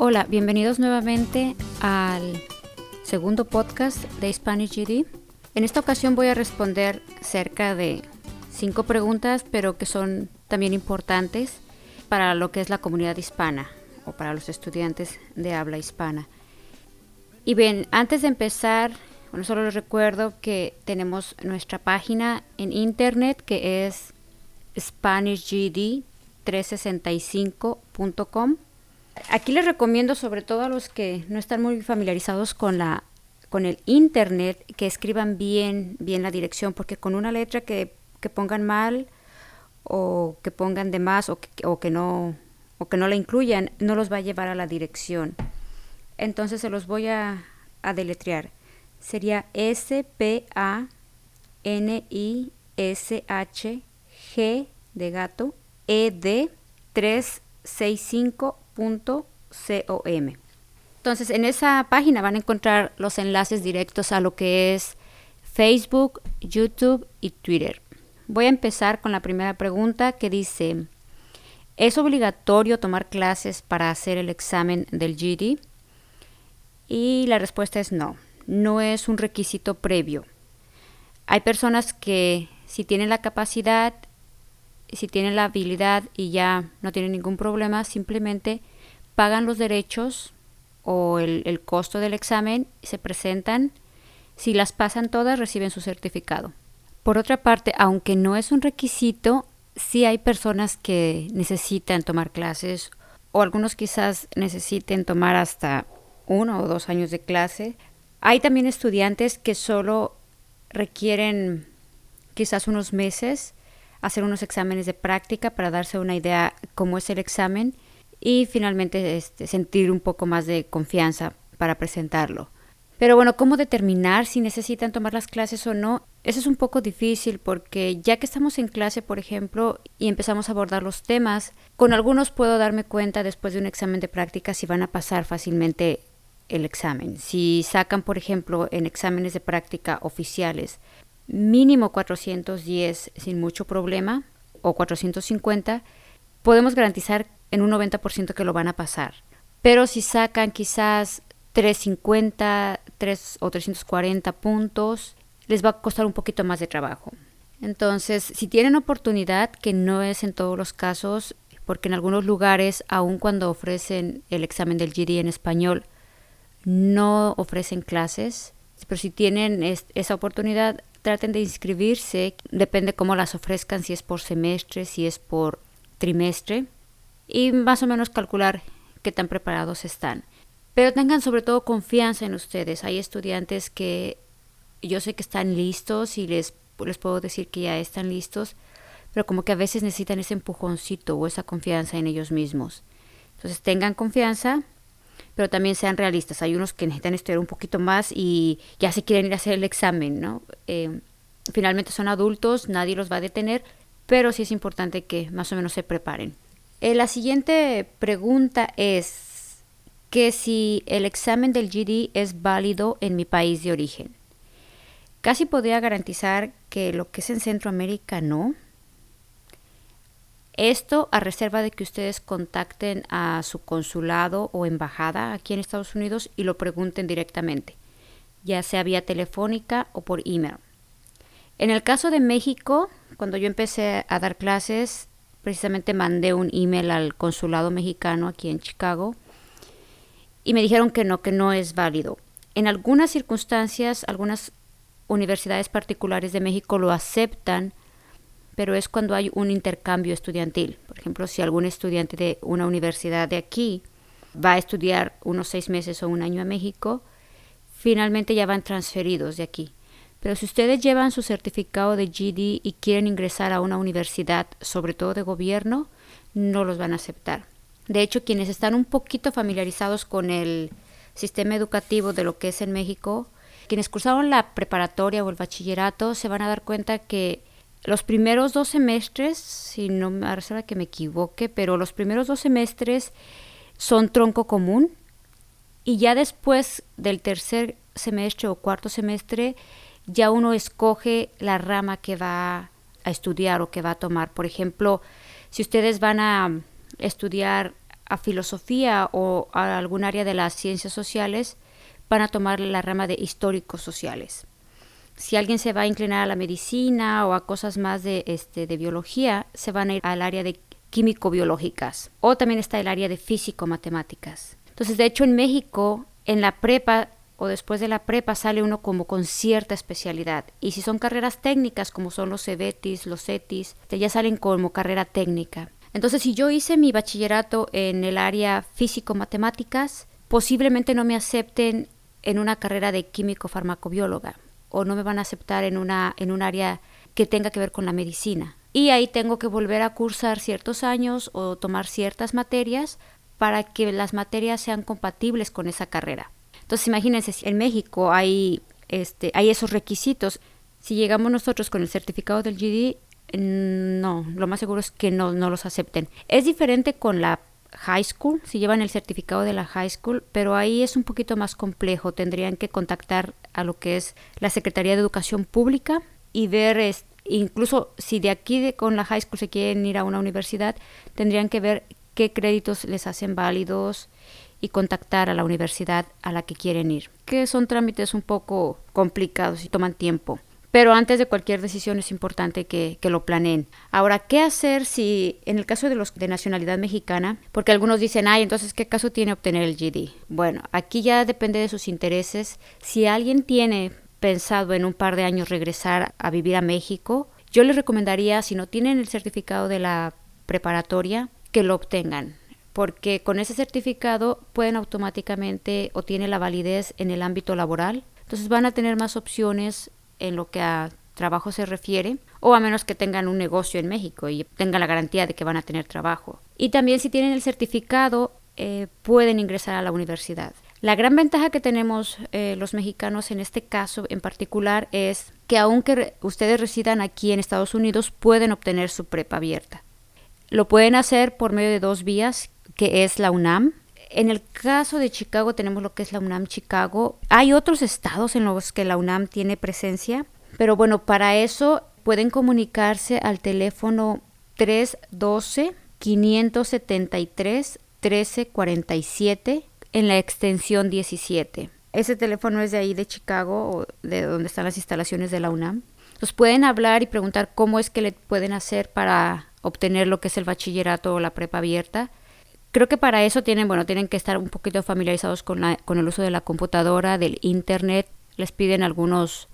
Hola, bienvenidos nuevamente al segundo podcast de Spanish GD. En esta ocasión voy a responder cerca de cinco preguntas, pero que son también importantes para lo que es la comunidad hispana o para los estudiantes de habla hispana. Y bien, antes de empezar, bueno, solo les recuerdo que tenemos nuestra página en internet que es SpanishGD365.com Aquí les recomiendo sobre todo a los que no están muy familiarizados con la con el internet que escriban bien bien la dirección porque con una letra que, que pongan mal o que pongan de más o que, o que no o que no la incluyan no los va a llevar a la dirección. Entonces se los voy a, a deletrear. Sería S P A N I S H G de gato E D 365 .com. Entonces, en esa página van a encontrar los enlaces directos a lo que es Facebook, YouTube y Twitter. Voy a empezar con la primera pregunta que dice, ¿es obligatorio tomar clases para hacer el examen del GD? Y la respuesta es no, no es un requisito previo. Hay personas que si tienen la capacidad, si tienen la habilidad y ya no tienen ningún problema, simplemente pagan los derechos o el, costo del examen, se presentan, si las pasan todas reciben su certificado. Por otra parte, aunque no es un requisito, sí hay personas que necesitan tomar clases o algunos quizás necesiten tomar hasta uno o dos años de clase. Hay también estudiantes que solo requieren quizás unos meses hacer unos exámenes de práctica para darse una idea cómo es el examen y finalmente este, sentir un poco más de confianza para presentarlo. Pero bueno, ¿cómo determinar si necesitan tomar las clases o no? Eso es un poco difícil porque ya que estamos en clase, por ejemplo, y empezamos a abordar los temas, con algunos puedo darme cuenta después de un examen de práctica si van a pasar fácilmente el examen. Si sacan, por ejemplo, en exámenes de práctica oficiales mínimo 410 sin mucho problema o 450, podemos garantizar en un 90% que lo van a pasar. Pero si sacan quizás 350 3 o 340 puntos, les va a costar un poquito más de trabajo. Entonces, si tienen oportunidad, que no es en todos los casos, porque en algunos lugares, aun cuando ofrecen el examen del GD en español, no ofrecen clases, pero si tienen esa oportunidad, traten de inscribirse, depende cómo las ofrezcan, si es por semestre, si es por trimestre y más o menos calcular qué tan preparados están. Pero tengan sobre todo confianza en ustedes. Hay estudiantes que yo sé que están listos y les, les puedo decir que ya están listos, pero como que a veces necesitan ese empujoncito o esa confianza en ellos mismos. Entonces tengan confianza, pero también sean realistas. Hay unos que necesitan estudiar un poquito más y ya se quieren ir a hacer el examen, ¿no? Eh, finalmente son adultos, nadie los va a detener, pero sí es importante que más o menos se preparen. Eh, la siguiente pregunta es que si el examen del GD es válido en mi país de origen. Casi podría garantizar que lo que es en Centroamérica no. Esto a reserva de que ustedes contacten a su consulado o embajada aquí en Estados Unidos y lo pregunten directamente, ya sea vía telefónica o por email. En el caso de México, cuando yo empecé a dar clases, precisamente mandé un email al consulado mexicano aquí en Chicago y me dijeron que no, que no es válido. En algunas circunstancias, algunas universidades particulares de México lo aceptan, pero es cuando hay un intercambio estudiantil. Por ejemplo, si algún estudiante de una universidad de aquí va a estudiar unos seis meses o un año a México, finalmente ya van transferidos de aquí. Pero si ustedes llevan su certificado de GD y quieren ingresar a una universidad, sobre todo de gobierno, no los van a aceptar. De hecho, quienes están un poquito familiarizados con el sistema educativo de lo que es en México, quienes cursaron la preparatoria o el bachillerato, se van a dar cuenta que los primeros dos semestres, si no me parece que me equivoque, pero los primeros dos semestres son tronco común y ya después del tercer semestre o cuarto semestre ya uno escoge la rama que va a estudiar o que va a tomar. Por ejemplo, si ustedes van a estudiar a filosofía o a algún área de las ciencias sociales, van a tomar la rama de históricos sociales. Si alguien se va a inclinar a la medicina o a cosas más de, este, de biología, se van a ir al área de químico-biológicas. O también está el área de físico-matemáticas. Entonces, de hecho, en México, en la prepa o después de la prepa sale uno como con cierta especialidad. Y si son carreras técnicas, como son los CEBETIS, los CETIS, ya salen como carrera técnica. Entonces, si yo hice mi bachillerato en el área físico-matemáticas, posiblemente no me acepten en una carrera de químico-farmacobióloga o no me van a aceptar en, una, en un área que tenga que ver con la medicina. Y ahí tengo que volver a cursar ciertos años o tomar ciertas materias para que las materias sean compatibles con esa carrera. Entonces, imagínense, si en México hay, este, hay esos requisitos, si llegamos nosotros con el certificado del GD, no, lo más seguro es que no, no los acepten. Es diferente con la high school, si llevan el certificado de la high school, pero ahí es un poquito más complejo. Tendrían que contactar a lo que es la Secretaría de Educación Pública y ver, incluso si de aquí con la high school se quieren ir a una universidad, tendrían que ver qué créditos les hacen válidos y contactar a la universidad a la que quieren ir, que son trámites un poco complicados y toman tiempo. Pero antes de cualquier decisión es importante que, lo planeen. Ahora, ¿qué hacer si, en el caso de los de nacionalidad mexicana, porque algunos dicen, ay, entonces, ¿qué caso tiene obtener el GD? Bueno, aquí ya depende de sus intereses. Si alguien tiene pensado en un par de años regresar a vivir a México, yo les recomendaría, si no tienen el certificado de la preparatoria, que lo obtengan porque con ese certificado pueden automáticamente o tiene la validez en el ámbito laboral. Entonces van a tener más opciones en lo que a trabajo se refiere, o a menos que tengan un negocio en México y tengan la garantía de que van a tener trabajo. Y también si tienen el certificado, eh, pueden ingresar a la universidad. La gran ventaja que tenemos eh, los mexicanos en este caso en particular es que aunque ustedes residan aquí en Estados Unidos, pueden obtener su prepa abierta. Lo pueden hacer por medio de dos vías, que es la UNAM. En el caso de Chicago tenemos lo que es la UNAM Chicago. Hay otros estados en los que la UNAM tiene presencia, pero bueno, para eso pueden comunicarse al teléfono 312 573 1347 en la extensión 17. Ese teléfono es de ahí de Chicago o de donde están las instalaciones de la UNAM. Nos pueden hablar y preguntar cómo es que le pueden hacer para obtener lo que es el bachillerato o la prepa abierta. Creo que para eso tienen, bueno, tienen que estar un poquito familiarizados con, la, con el uso de la computadora, del internet. Les piden algunos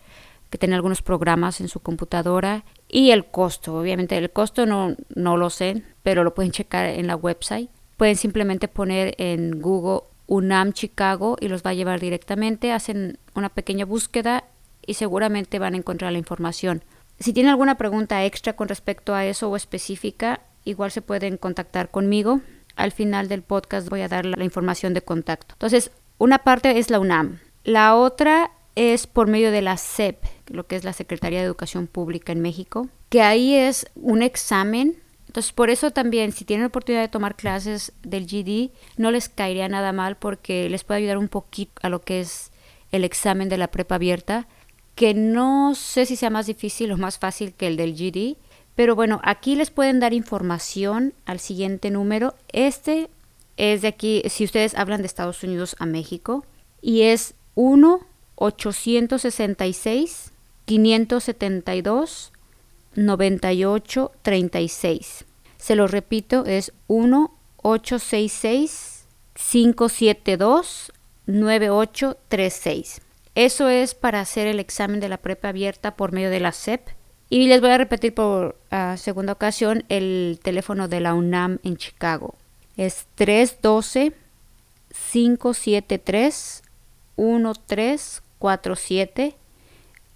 que tengan algunos programas en su computadora y el costo. Obviamente el costo no, no lo sé, pero lo pueden checar en la website. Pueden simplemente poner en Google UNAM Chicago y los va a llevar directamente. Hacen una pequeña búsqueda y seguramente van a encontrar la información. Si tienen alguna pregunta extra con respecto a eso o específica, igual se pueden contactar conmigo al final del podcast voy a dar la información de contacto. Entonces, una parte es la UNAM. La otra es por medio de la SEP, lo que es la Secretaría de Educación Pública en México, que ahí es un examen. Entonces, por eso también, si tienen la oportunidad de tomar clases del GD, no les caería nada mal porque les puede ayudar un poquito a lo que es el examen de la prepa abierta, que no sé si sea más difícil o más fácil que el del GD, pero bueno, aquí les pueden dar información al siguiente número. Este es de aquí, si ustedes hablan de Estados Unidos a México, y es 1-866-572-9836. Se lo repito, es 1-866-572-9836. Eso es para hacer el examen de la prepa abierta por medio de la SEP y les voy a repetir por segunda ocasión el teléfono de la UNAM en Chicago. Es 312-573-1347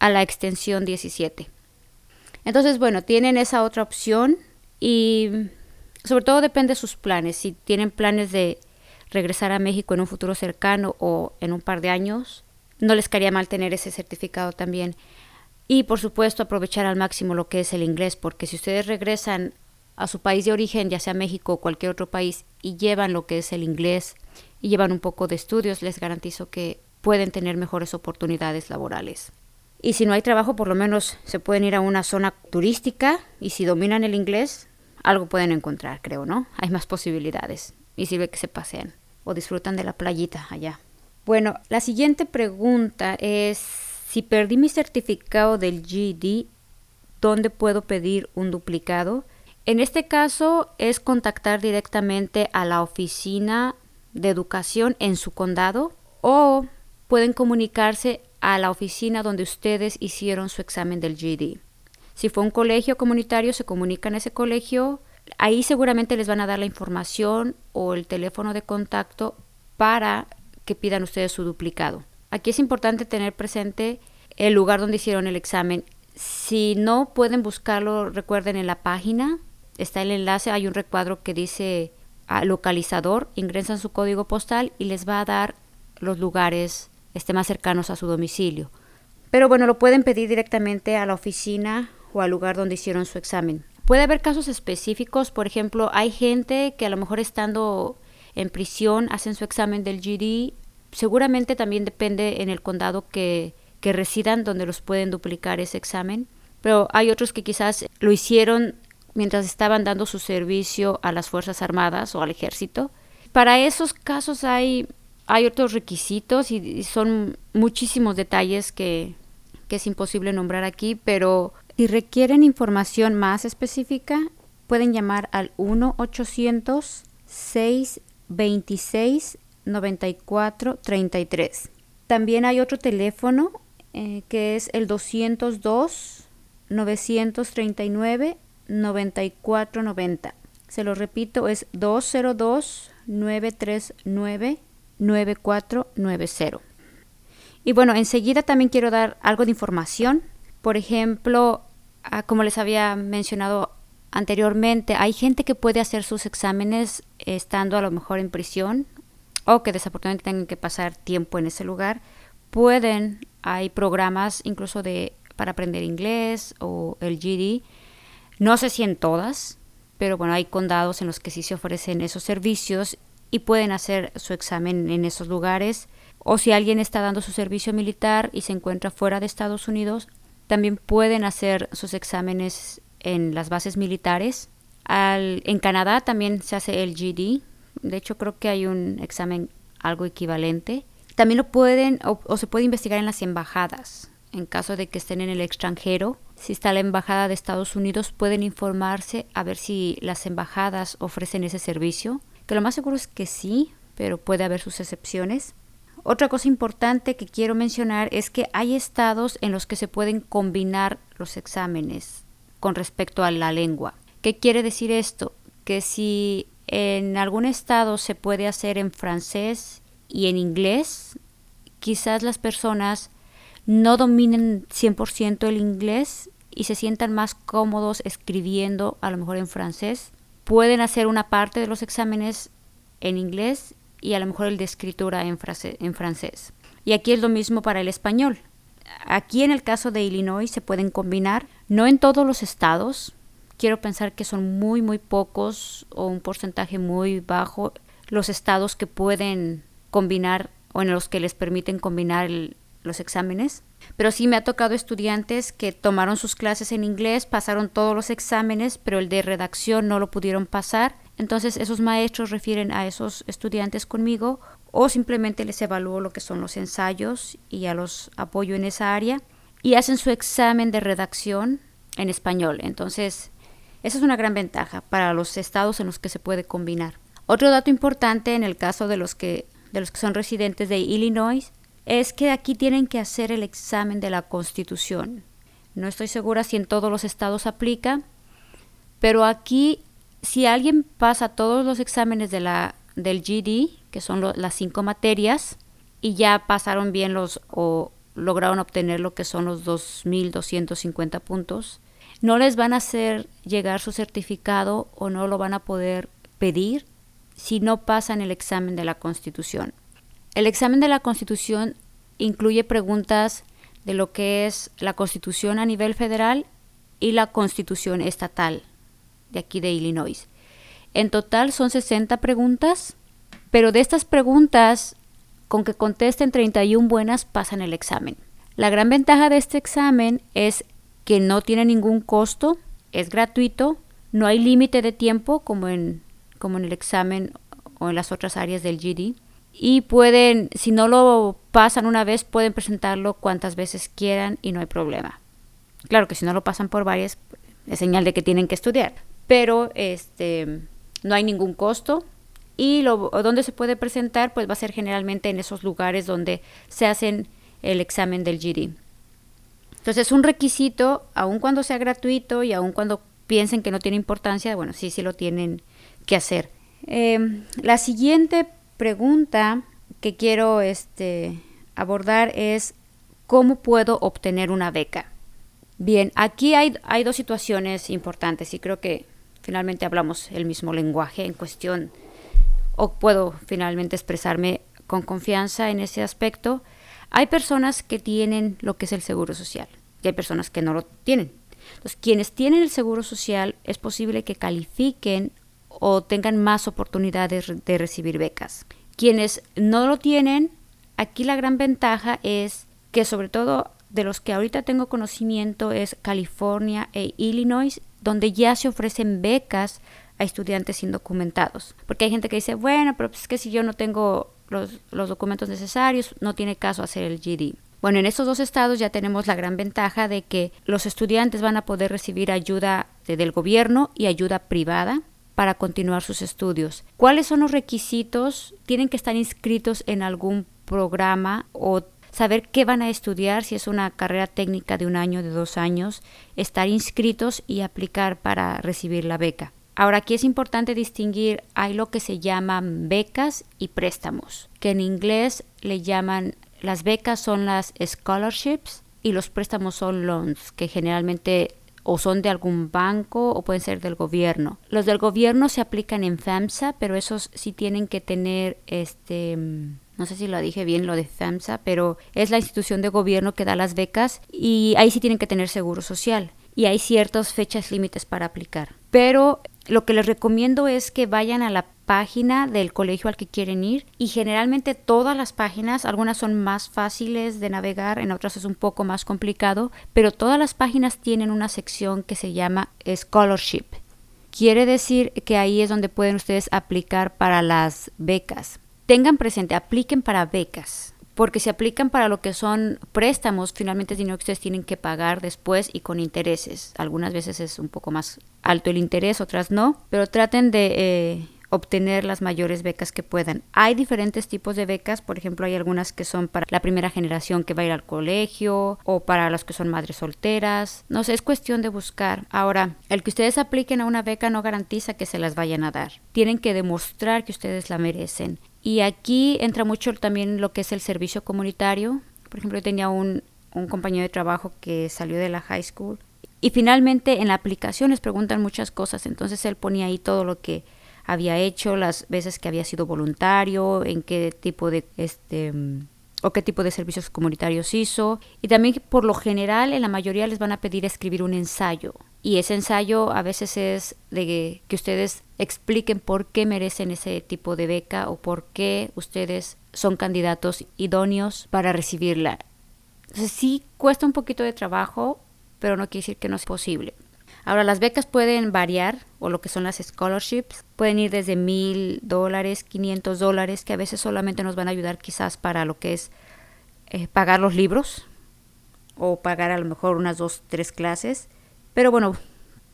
a la extensión 17. Entonces, bueno, tienen esa otra opción y sobre todo depende de sus planes. Si tienen planes de regresar a México en un futuro cercano o en un par de años, no les caería mal tener ese certificado también. Y por supuesto aprovechar al máximo lo que es el inglés, porque si ustedes regresan a su país de origen, ya sea México o cualquier otro país, y llevan lo que es el inglés y llevan un poco de estudios, les garantizo que pueden tener mejores oportunidades laborales. Y si no hay trabajo, por lo menos se pueden ir a una zona turística y si dominan el inglés, algo pueden encontrar, creo, ¿no? Hay más posibilidades. y sirve que se pasean o disfrutan de la playita allá. Bueno, la siguiente pregunta es si perdí mi certificado del GD, ¿dónde puedo pedir un duplicado? En este caso es contactar directamente a la oficina de educación en su condado o pueden comunicarse a la oficina donde ustedes hicieron su examen del GD. Si fue un colegio comunitario, se comunican a ese colegio. Ahí seguramente les van a dar la información o el teléfono de contacto para que pidan ustedes su duplicado. Aquí es importante tener presente el lugar donde hicieron el examen. Si no pueden buscarlo, recuerden en la página, está el enlace, hay un recuadro que dice ah, localizador, ingresan su código postal y les va a dar los lugares este, más cercanos a su domicilio. Pero bueno, lo pueden pedir directamente a la oficina o al lugar donde hicieron su examen. Puede haber casos específicos, por ejemplo, hay gente que a lo mejor estando en prisión hacen su examen del GD. Seguramente también depende en el condado que, que residan donde los pueden duplicar ese examen. Pero hay otros que quizás lo hicieron mientras estaban dando su servicio a las Fuerzas Armadas o al ejército. Para esos casos hay hay otros requisitos y, son muchísimos detalles que, es imposible nombrar aquí, pero si requieren información más específica, pueden llamar al 1-800-626-9433. También hay otro teléfono eh, que es el 202-939-9490. Se lo repito, es 202-939. 9490. Y bueno, enseguida también quiero dar algo de información. Por ejemplo, ah, como les había mencionado anteriormente, hay gente que puede hacer sus exámenes estando a lo mejor en prisión o que desafortunadamente tengan que pasar tiempo en ese lugar. Pueden, hay programas incluso de para aprender inglés o el GD. No sé si en todas, pero bueno, hay condados en los que sí se ofrecen esos servicios y pueden hacer su examen en esos lugares. O si alguien está dando su servicio militar y se encuentra fuera de Estados Unidos, también pueden hacer sus exámenes en las bases militares. En Canadá también se hace el GD. De hecho, creo que hay un examen algo equivalente. También lo pueden o, o se puede investigar en las embajadas. En caso de que estén en el extranjero, si está la embajada de Estados Unidos, pueden informarse a ver si las embajadas ofrecen ese servicio que lo más seguro es que sí, pero puede haber sus excepciones. Otra cosa importante que quiero mencionar es que hay estados en los que se pueden combinar los exámenes con respecto a la lengua. ¿Qué quiere decir esto? Que si en algún estado se puede hacer en francés y en inglés, quizás las personas no dominen 100% el inglés y se sientan más cómodos escribiendo a lo mejor en francés pueden hacer una parte de los exámenes en inglés y a lo mejor el de escritura en, francés. Y aquí es lo mismo para el español. Aquí en el caso de Illinois se pueden combinar, no en todos los estados, quiero pensar que son muy, muy pocos o un porcentaje muy bajo los estados que pueden combinar o en los que les permiten combinar los exámenes. Pero sí me ha tocado estudiantes que tomaron sus clases en inglés, pasaron todos los exámenes, pero el de redacción no lo pudieron pasar. Entonces esos maestros refieren a esos estudiantes conmigo o simplemente les evalúo lo que son los ensayos y ya los apoyo en esa área y hacen su examen de redacción en español. Entonces, esa es una gran ventaja para los estados en los que se puede combinar. Otro dato importante en el caso de los que de los que son residentes de Illinois es que aquí tienen que hacer el examen de la Constitución. No estoy segura si en todos los estados aplica, pero aquí si alguien pasa todos los exámenes de la, del GD, que son las cinco materias, y ya pasaron bien los o lograron obtener lo que son los 2.250 puntos, no les van a hacer llegar su certificado o no lo van a poder pedir si no pasan el examen de la Constitución. El examen de la Constitución incluye preguntas de lo que es la Constitución a nivel federal y la Constitución estatal de aquí de Illinois. En total son 60 preguntas, pero de estas preguntas, con que contesten 31 buenas, pasan el examen. La gran ventaja de este examen es que no tiene ningún costo, es gratuito, no hay límite de tiempo como en, como en el examen o en las otras áreas del GD. Y pueden, si no lo pasan una vez, pueden presentarlo cuantas veces quieran y no hay problema. Claro que si no lo pasan por varias, es señal de que tienen que estudiar. Pero este, no hay ningún costo. Y lo, donde se puede presentar, pues va a ser generalmente en esos lugares donde se hacen el examen del GD. Entonces, un requisito, aun cuando sea gratuito y aun cuando piensen que no tiene importancia, bueno, sí, sí lo tienen que hacer. Em, la siguiente pregunta que quiero este, abordar es cómo puedo obtener una beca. Bien, aquí hay, hay dos situaciones importantes y creo que finalmente hablamos el mismo lenguaje en cuestión o puedo finalmente expresarme con confianza en ese aspecto. Hay personas que tienen lo que es el seguro social y hay personas que no lo tienen. Entonces, quienes tienen el seguro social es posible que califiquen o tengan más oportunidades de recibir becas. Quienes no lo tienen, aquí la gran ventaja es que sobre todo de los que ahorita tengo conocimiento es California e Illinois, donde ya se ofrecen becas a estudiantes indocumentados. Porque hay gente que dice, bueno, pero es que si yo no tengo los, los documentos necesarios, no tiene caso hacer el GD. Bueno, en estos dos estados ya tenemos la gran ventaja de que los estudiantes van a poder recibir ayuda del gobierno y ayuda privada para continuar sus estudios. ¿Cuáles son los requisitos? Tienen que estar inscritos en algún programa o saber qué van a estudiar, si es una carrera técnica de un año, de dos años, estar inscritos y aplicar para recibir la beca. Ahora aquí es importante distinguir, hay lo que se llaman becas y préstamos, que en inglés le llaman, las becas son las scholarships y los préstamos son loans, que generalmente o son de algún banco o pueden ser del gobierno. Los del gobierno se aplican en FAMSA, pero esos sí tienen que tener este no sé si lo dije bien lo de FAMSA, pero es la institución de gobierno que da las becas y ahí sí tienen que tener seguro social y hay ciertas fechas límites para aplicar. Pero lo que les recomiendo es que vayan a la página del colegio al que quieren ir y generalmente todas las páginas, algunas son más fáciles de navegar, en otras es un poco más complicado, pero todas las páginas tienen una sección que se llama Scholarship. Quiere decir que ahí es donde pueden ustedes aplicar para las becas. Tengan presente, apliquen para becas porque se aplican para lo que son préstamos, finalmente es dinero que ustedes tienen que pagar después y con intereses. Algunas veces es un poco más alto el interés, otras no, pero traten de eh, obtener las mayores becas que puedan. Hay diferentes tipos de becas, por ejemplo, hay algunas que son para la primera generación que va a ir al colegio o para las que son madres solteras. No sé, es cuestión de buscar. Ahora, el que ustedes apliquen a una beca no garantiza que se las vayan a dar. Tienen que demostrar que ustedes la merecen. Y aquí entra mucho también lo que es el servicio comunitario. Por ejemplo, yo tenía un, compañero de trabajo que salió de la high school y finalmente en la aplicación les preguntan muchas cosas. Entonces él ponía ahí todo lo que había hecho, las veces que había sido voluntario, en qué tipo de este o qué tipo de servicios comunitarios hizo. Y también por lo general en la mayoría les van a pedir escribir un ensayo. Y ese ensayo a veces es de que ustedes expliquen por qué merecen ese tipo de beca o por qué ustedes son candidatos idóneos para recibirla. Entonces, sí cuesta un poquito de trabajo, pero no quiere decir que no es posible. Ahora, las becas pueden variar, o lo que son las scholarships, pueden ir desde mil dólares, 500 dólares, que a veces solamente nos van a ayudar quizás para lo que es eh, pagar los libros, o pagar a lo mejor unas dos, tres clases. Pero bueno,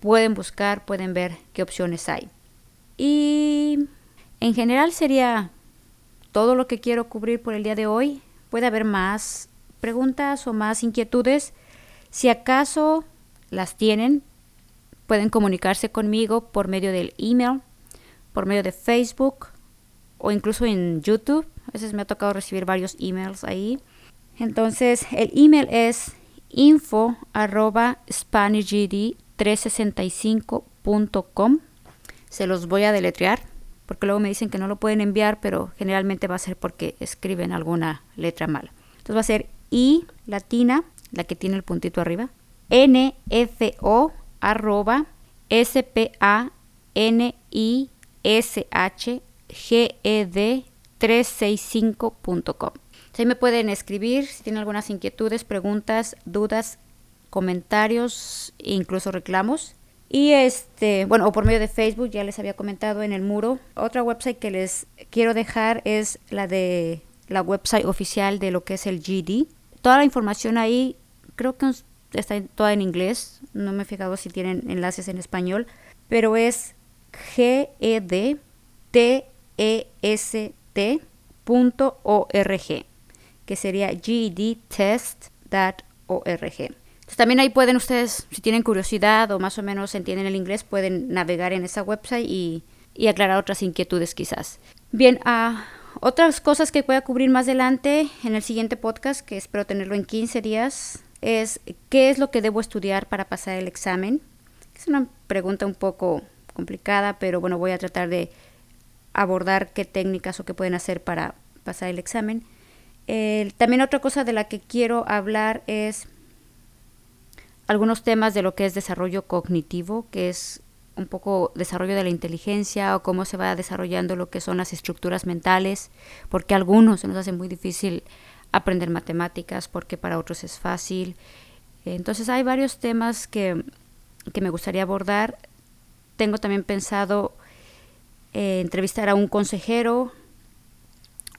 pueden buscar, pueden ver qué opciones hay. Y en general sería todo lo que quiero cubrir por el día de hoy. Puede haber más preguntas o más inquietudes. Si acaso las tienen, pueden comunicarse conmigo por medio del email, por medio de Facebook o incluso en YouTube. A veces me ha tocado recibir varios emails ahí. Entonces, el email es info arroba 365.com se los voy a deletrear porque luego me dicen que no lo pueden enviar, pero generalmente va a ser porque escriben alguna letra mala. Entonces va a ser I latina, la que tiene el puntito arriba, N F O arroba S P A N I S H G E D 365.com. Ahí me pueden escribir si tienen algunas inquietudes, preguntas, dudas, comentarios incluso reclamos. Y este, bueno, o por medio de Facebook, ya les había comentado en el muro. Otra website que les quiero dejar es la de la website oficial de lo que es el GD. Toda la información ahí, creo que está toda en inglés, no me he fijado si tienen enlaces en español, pero es gedtest.org, que sería gedtest.org. también ahí pueden ustedes, si tienen curiosidad o más o menos entienden el inglés, pueden navegar en esa website y, aclarar otras inquietudes quizás. Bien, a otras cosas que voy a cubrir más adelante en el siguiente podcast, que espero tenerlo en 15 días, es qué es lo que debo estudiar para pasar el examen. Es una pregunta un poco complicada, pero bueno, voy a tratar de abordar qué técnicas o qué pueden hacer para pasar el examen. también otra cosa de la que quiero hablar es algunos temas de lo que es desarrollo cognitivo, que es un poco desarrollo de la inteligencia o cómo se va desarrollando lo que son las estructuras mentales, porque a algunos se nos hace muy difícil aprender matemáticas, porque para otros es fácil. Entonces hay varios temas que, me gustaría abordar. Tengo también pensado eh, entrevistar a un consejero.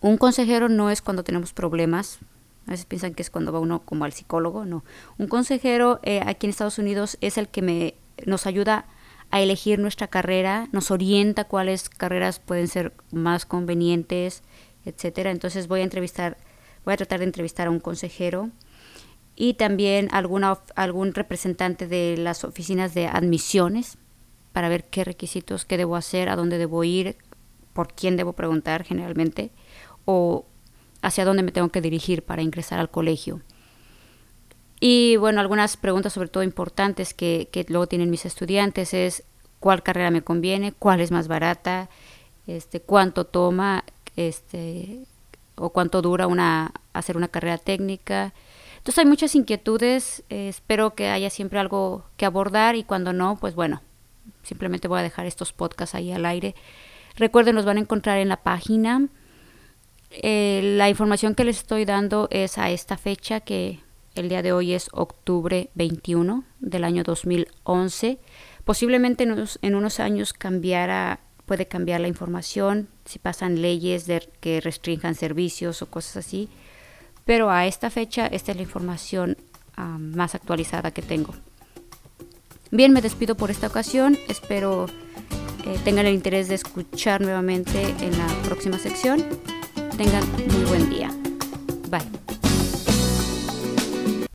Un consejero no es cuando tenemos problemas, a veces piensan que es cuando va uno como al psicólogo, no. Un consejero eh, aquí en Estados Unidos es el que me, nos ayuda a elegir nuestra carrera, nos orienta cuáles carreras pueden ser más convenientes, etcétera. Entonces voy a entrevistar, voy a tratar de entrevistar a un consejero y también alguna, algún representante de las oficinas de admisiones para ver qué requisitos, qué debo hacer, a dónde debo ir, por quién debo preguntar generalmente, o hacia dónde me tengo que dirigir para ingresar al colegio. Y bueno, algunas preguntas sobre todo importantes que, que luego tienen mis estudiantes es cuál carrera me conviene, cuál es más barata, este, cuánto toma, este, o cuánto dura una, hacer una carrera técnica. Entonces hay muchas inquietudes, eh, espero que haya siempre algo que abordar y cuando no, pues bueno, simplemente voy a dejar estos podcasts ahí al aire. Recuerden, los van a encontrar en la página. Eh, la información que les estoy dando es a esta fecha que el día de hoy es octubre 21 del año 2011. Posiblemente en unos, años cambiará, puede cambiar la información, si pasan leyes de, que restrinjan servicios o cosas así. Pero a esta fecha, esta es la información ah, más actualizada que tengo. Bien, me despido por esta ocasión. Espero eh, tengan el interés de escuchar nuevamente en la próxima sección. Tengan muy buen día. Bye.